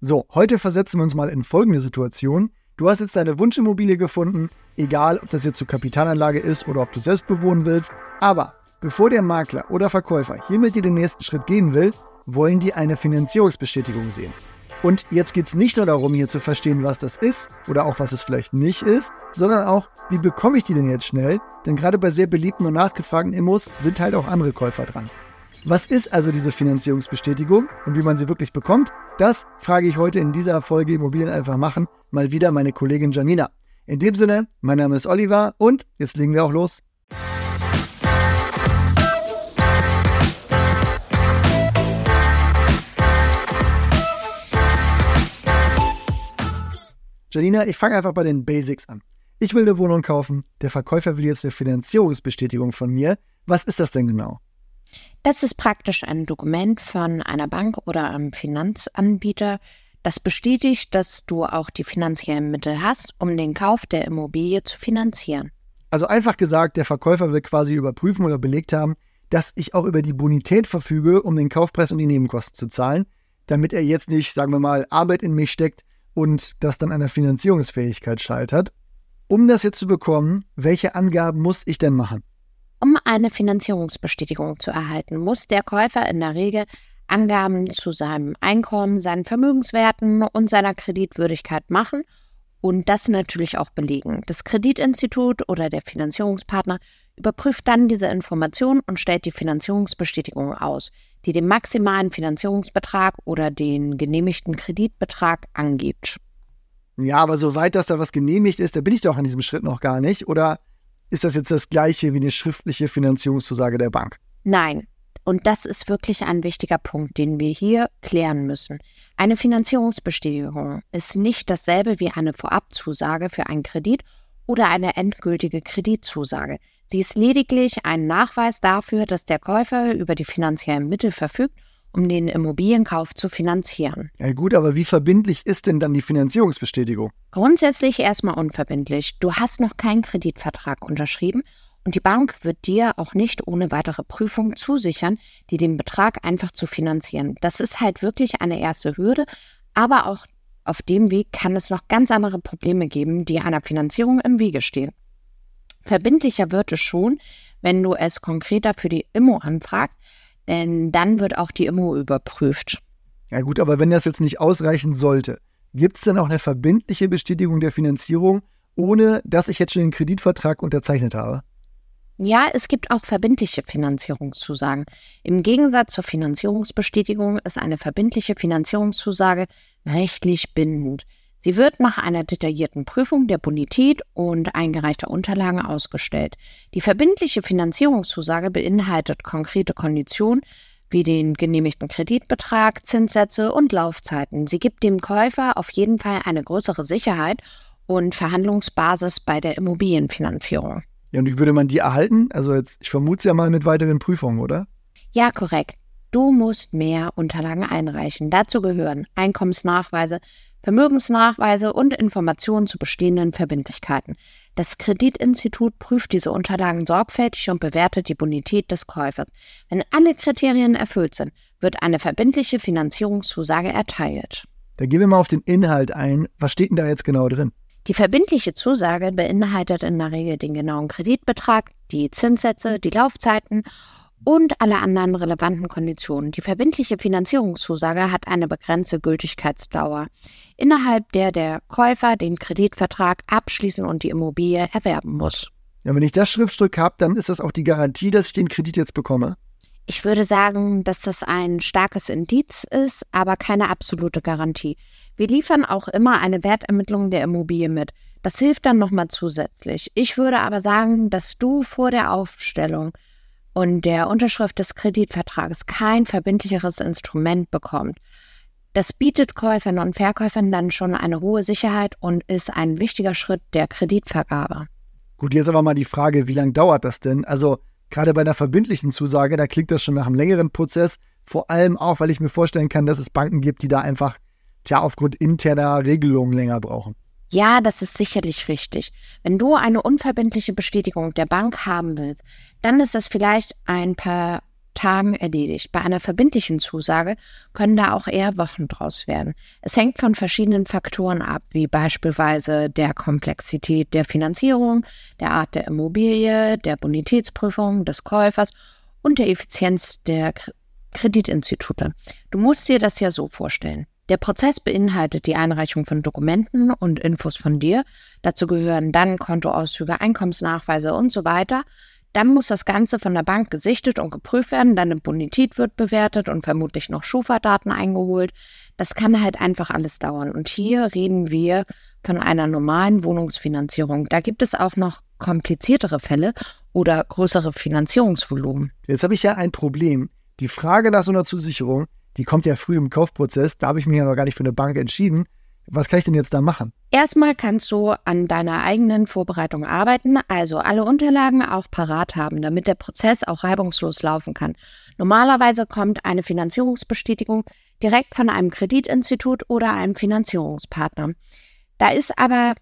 So, heute versetzen wir uns mal in folgende Situation. Du hast jetzt deine Wunschimmobilie gefunden, egal ob das jetzt zur Kapitalanlage ist oder ob du selbst bewohnen willst. Aber bevor der Makler oder Verkäufer hier mit dir den nächsten Schritt gehen will, wollen die eine Finanzierungsbestätigung sehen. Und jetzt geht es nicht nur darum, hier zu verstehen, was das ist oder auch was es vielleicht nicht ist, sondern auch, wie bekomme ich die denn jetzt schnell? Denn gerade bei sehr beliebten und nachgefragten Immos sind halt auch andere Käufer dran. Was ist also diese Finanzierungsbestätigung und wie man sie wirklich bekommt? Das frage ich heute in dieser Folge Immobilien einfach machen mal wieder meine Kollegin Janina. In dem Sinne, mein Name ist Oliver und jetzt legen wir auch los. Janina, ich fange einfach bei den Basics an. Ich will eine Wohnung kaufen, der Verkäufer will jetzt eine Finanzierungsbestätigung von mir. Was ist das denn genau? Das ist praktisch ein Dokument von einer Bank oder einem Finanzanbieter, das bestätigt, dass du auch die finanziellen Mittel hast, um den Kauf der Immobilie zu finanzieren. Also einfach gesagt, der Verkäufer will quasi überprüfen oder belegt haben, dass ich auch über die Bonität verfüge, um den Kaufpreis und die Nebenkosten zu zahlen, damit er jetzt nicht, sagen wir mal, Arbeit in mich steckt und das dann an der Finanzierungsfähigkeit scheitert. Um das jetzt zu bekommen, welche Angaben muss ich denn machen? Um eine Finanzierungsbestätigung zu erhalten, muss der Käufer in der Regel Angaben zu seinem Einkommen, seinen Vermögenswerten und seiner Kreditwürdigkeit machen und das natürlich auch belegen. Das Kreditinstitut oder der Finanzierungspartner überprüft dann diese Informationen und stellt die Finanzierungsbestätigung aus, die den maximalen Finanzierungsbetrag oder den genehmigten Kreditbetrag angibt. Ja, aber soweit das da was genehmigt ist, da bin ich doch an diesem Schritt noch gar nicht. Oder ist das jetzt das gleiche wie eine schriftliche Finanzierungszusage der Bank? Nein. Und das ist wirklich ein wichtiger Punkt, den wir hier klären müssen. Eine Finanzierungsbestätigung ist nicht dasselbe wie eine Vorabzusage für einen Kredit oder eine endgültige Kreditzusage. Sie ist lediglich ein Nachweis dafür, dass der Käufer über die finanziellen Mittel verfügt, um den Immobilienkauf zu finanzieren. Ja gut, aber wie verbindlich ist denn dann die Finanzierungsbestätigung? Grundsätzlich erstmal unverbindlich. Du hast noch keinen Kreditvertrag unterschrieben und die Bank wird dir auch nicht ohne weitere Prüfung zusichern, dir den Betrag einfach zu finanzieren. Das ist halt wirklich eine erste Hürde, aber auch auf dem Weg kann es noch ganz andere Probleme geben, die einer Finanzierung im Wege stehen. Verbindlicher wird es schon, wenn du es konkreter für die Immo anfragst, denn dann wird auch die Immo überprüft. Ja gut, aber wenn das jetzt nicht ausreichen sollte, gibt es dann auch eine verbindliche Bestätigung der Finanzierung, ohne dass ich jetzt schon den Kreditvertrag unterzeichnet habe? Ja, es gibt auch verbindliche Finanzierungszusagen. Im Gegensatz zur Finanzierungsbestätigung ist eine verbindliche Finanzierungszusage rechtlich bindend. Sie wird nach einer detaillierten Prüfung der Bonität und eingereichter Unterlagen ausgestellt. Die verbindliche Finanzierungszusage beinhaltet konkrete Konditionen wie den genehmigten Kreditbetrag, Zinssätze und Laufzeiten. Sie gibt dem Käufer auf jeden Fall eine größere Sicherheit und Verhandlungsbasis bei der Immobilienfinanzierung. Ja, und wie würde man die erhalten? Also jetzt, ich vermute es ja mal mit weiteren Prüfungen, oder? Ja, korrekt. Du musst mehr Unterlagen einreichen. Dazu gehören Einkommensnachweise, Vermögensnachweise und Informationen zu bestehenden Verbindlichkeiten. Das Kreditinstitut prüft diese Unterlagen sorgfältig und bewertet die Bonität des Käufers. Wenn alle Kriterien erfüllt sind, wird eine verbindliche Finanzierungszusage erteilt. Da gehen wir mal auf den Inhalt ein. Was steht denn da jetzt genau drin? Die verbindliche Zusage beinhaltet in der Regel den genauen Kreditbetrag, die Zinssätze, die Laufzeiten und alle anderen relevanten Konditionen. Die verbindliche Finanzierungszusage hat eine begrenzte Gültigkeitsdauer, innerhalb der der Käufer den Kreditvertrag abschließen und die Immobilie erwerben muss. Ja, wenn ich das Schriftstück habe, dann ist das auch die Garantie, dass ich den Kredit jetzt bekomme. Ich würde sagen, dass das ein starkes Indiz ist, aber keine absolute Garantie. Wir liefern auch immer eine Wertermittlung der Immobilie mit. Das hilft dann nochmal zusätzlich. Ich würde aber sagen, dass du vor der Aufstellung und der Unterschrift des Kreditvertrages kein verbindlicheres Instrument bekommt. Das bietet Käufern und Verkäufern dann schon eine hohe Sicherheit und ist ein wichtiger Schritt der Kreditvergabe. Gut, jetzt aber mal die Frage, wie lange dauert das denn? Also gerade bei einer verbindlichen Zusage, da klingt das schon nach einem längeren Prozess. Vor allem auch, weil ich mir vorstellen kann, dass es Banken gibt, die da einfach, tja, aufgrund interner Regelungen länger brauchen. Ja, das ist sicherlich richtig. Wenn du eine unverbindliche Bestätigung der Bank haben willst, dann ist das vielleicht ein paar Tagen erledigt. Bei einer verbindlichen Zusage können da auch eher Wochen draus werden. Es hängt von verschiedenen Faktoren ab, wie beispielsweise der Komplexität der Finanzierung, der Art der Immobilie, der Bonitätsprüfung des Käufers und der Effizienz der Kreditinstitute. Du musst dir das ja so vorstellen. Der Prozess beinhaltet die Einreichung von Dokumenten und Infos von dir. Dazu gehören dann Kontoauszüge, Einkommensnachweise und so weiter. Dann muss das Ganze von der Bank gesichtet und geprüft werden. Deine Bonität wird bewertet und vermutlich noch Schufa-Daten eingeholt. Das kann halt einfach alles dauern. Und hier reden wir von einer normalen Wohnungsfinanzierung. Da gibt es auch noch kompliziertere Fälle oder größere Finanzierungsvolumen. Jetzt habe ich ja ein Problem. Die Frage nach so einer Zusicherung die kommt ja früh im Kaufprozess, da habe ich mich aber gar nicht für eine Bank entschieden. Was kann ich denn jetzt da machen? Erstmal kannst du an deiner eigenen Vorbereitung arbeiten, also alle Unterlagen auch parat haben, damit der Prozess auch reibungslos laufen kann. Normalerweise kommt eine Finanzierungsbestätigung direkt von einem Kreditinstitut oder einem Finanzierungspartner. Da ist aber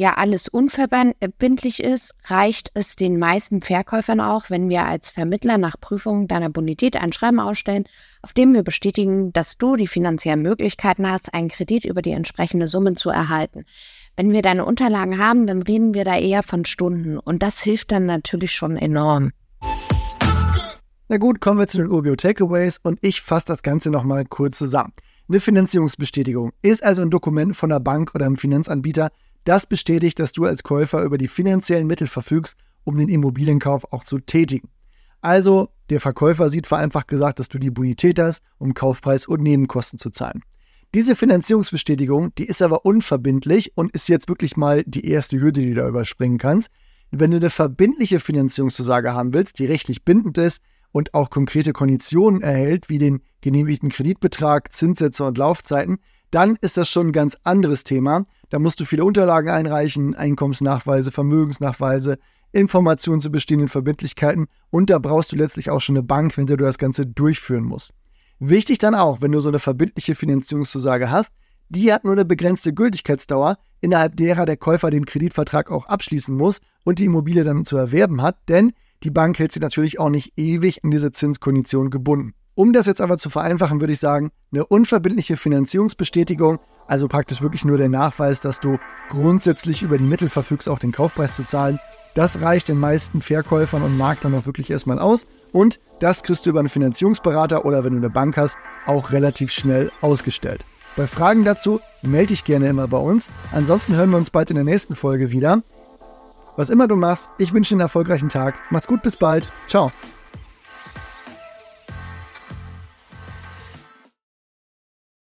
ja alles unverbindlich ist, reicht es den meisten Verkäufern auch, wenn wir als Vermittler nach Prüfung deiner Bonität ein Schreiben ausstellen, auf dem wir bestätigen, dass du die finanziellen Möglichkeiten hast, einen Kredit über die entsprechende Summe zu erhalten. Wenn wir deine Unterlagen haben, dann reden wir da eher von Stunden und das hilft dann natürlich schon enorm. Na gut, kommen wir zu den Urbio Takeaways und ich fasse das Ganze nochmal kurz zusammen. Eine Finanzierungsbestätigung ist also ein Dokument von der Bank oder einem Finanzanbieter, das bestätigt, dass du als Käufer über die finanziellen Mittel verfügst, um den Immobilienkauf auch zu tätigen. Also, der Verkäufer sieht vereinfacht gesagt, dass du die Bonität hast, um Kaufpreis und Nebenkosten zu zahlen. Diese Finanzierungsbestätigung, die ist aber unverbindlich und ist jetzt wirklich mal die erste Hürde, die du da überspringen kannst. Wenn du eine verbindliche Finanzierungszusage haben willst, die rechtlich bindend ist und auch konkrete Konditionen erhält, wie den genehmigten Kreditbetrag, Zinssätze und Laufzeiten, dann ist das schon ein ganz anderes Thema. Da musst du viele Unterlagen einreichen, Einkommensnachweise, Vermögensnachweise, Informationen zu bestehenden Verbindlichkeiten und da brauchst du letztlich auch schon eine Bank, wenn du das Ganze durchführen musst. Wichtig dann auch, wenn du so eine verbindliche Finanzierungszusage hast, die hat nur eine begrenzte Gültigkeitsdauer, innerhalb derer der Käufer den Kreditvertrag auch abschließen muss und die Immobilie dann zu erwerben hat, denn die Bank hält sie natürlich auch nicht ewig an diese Zinskondition gebunden. Um das jetzt aber zu vereinfachen, würde ich sagen, eine unverbindliche Finanzierungsbestätigung, also praktisch wirklich nur der Nachweis, dass du grundsätzlich über die Mittel verfügst, auch den Kaufpreis zu zahlen. Das reicht den meisten Verkäufern und Maklern auch wirklich erstmal aus. Und das kriegst du über einen Finanzierungsberater oder wenn du eine Bank hast, auch relativ schnell ausgestellt. Bei Fragen dazu melde dich gerne immer bei uns. Ansonsten hören wir uns bald in der nächsten Folge wieder. Was immer du machst, ich wünsche dir einen erfolgreichen Tag. Macht's gut, bis bald. Ciao.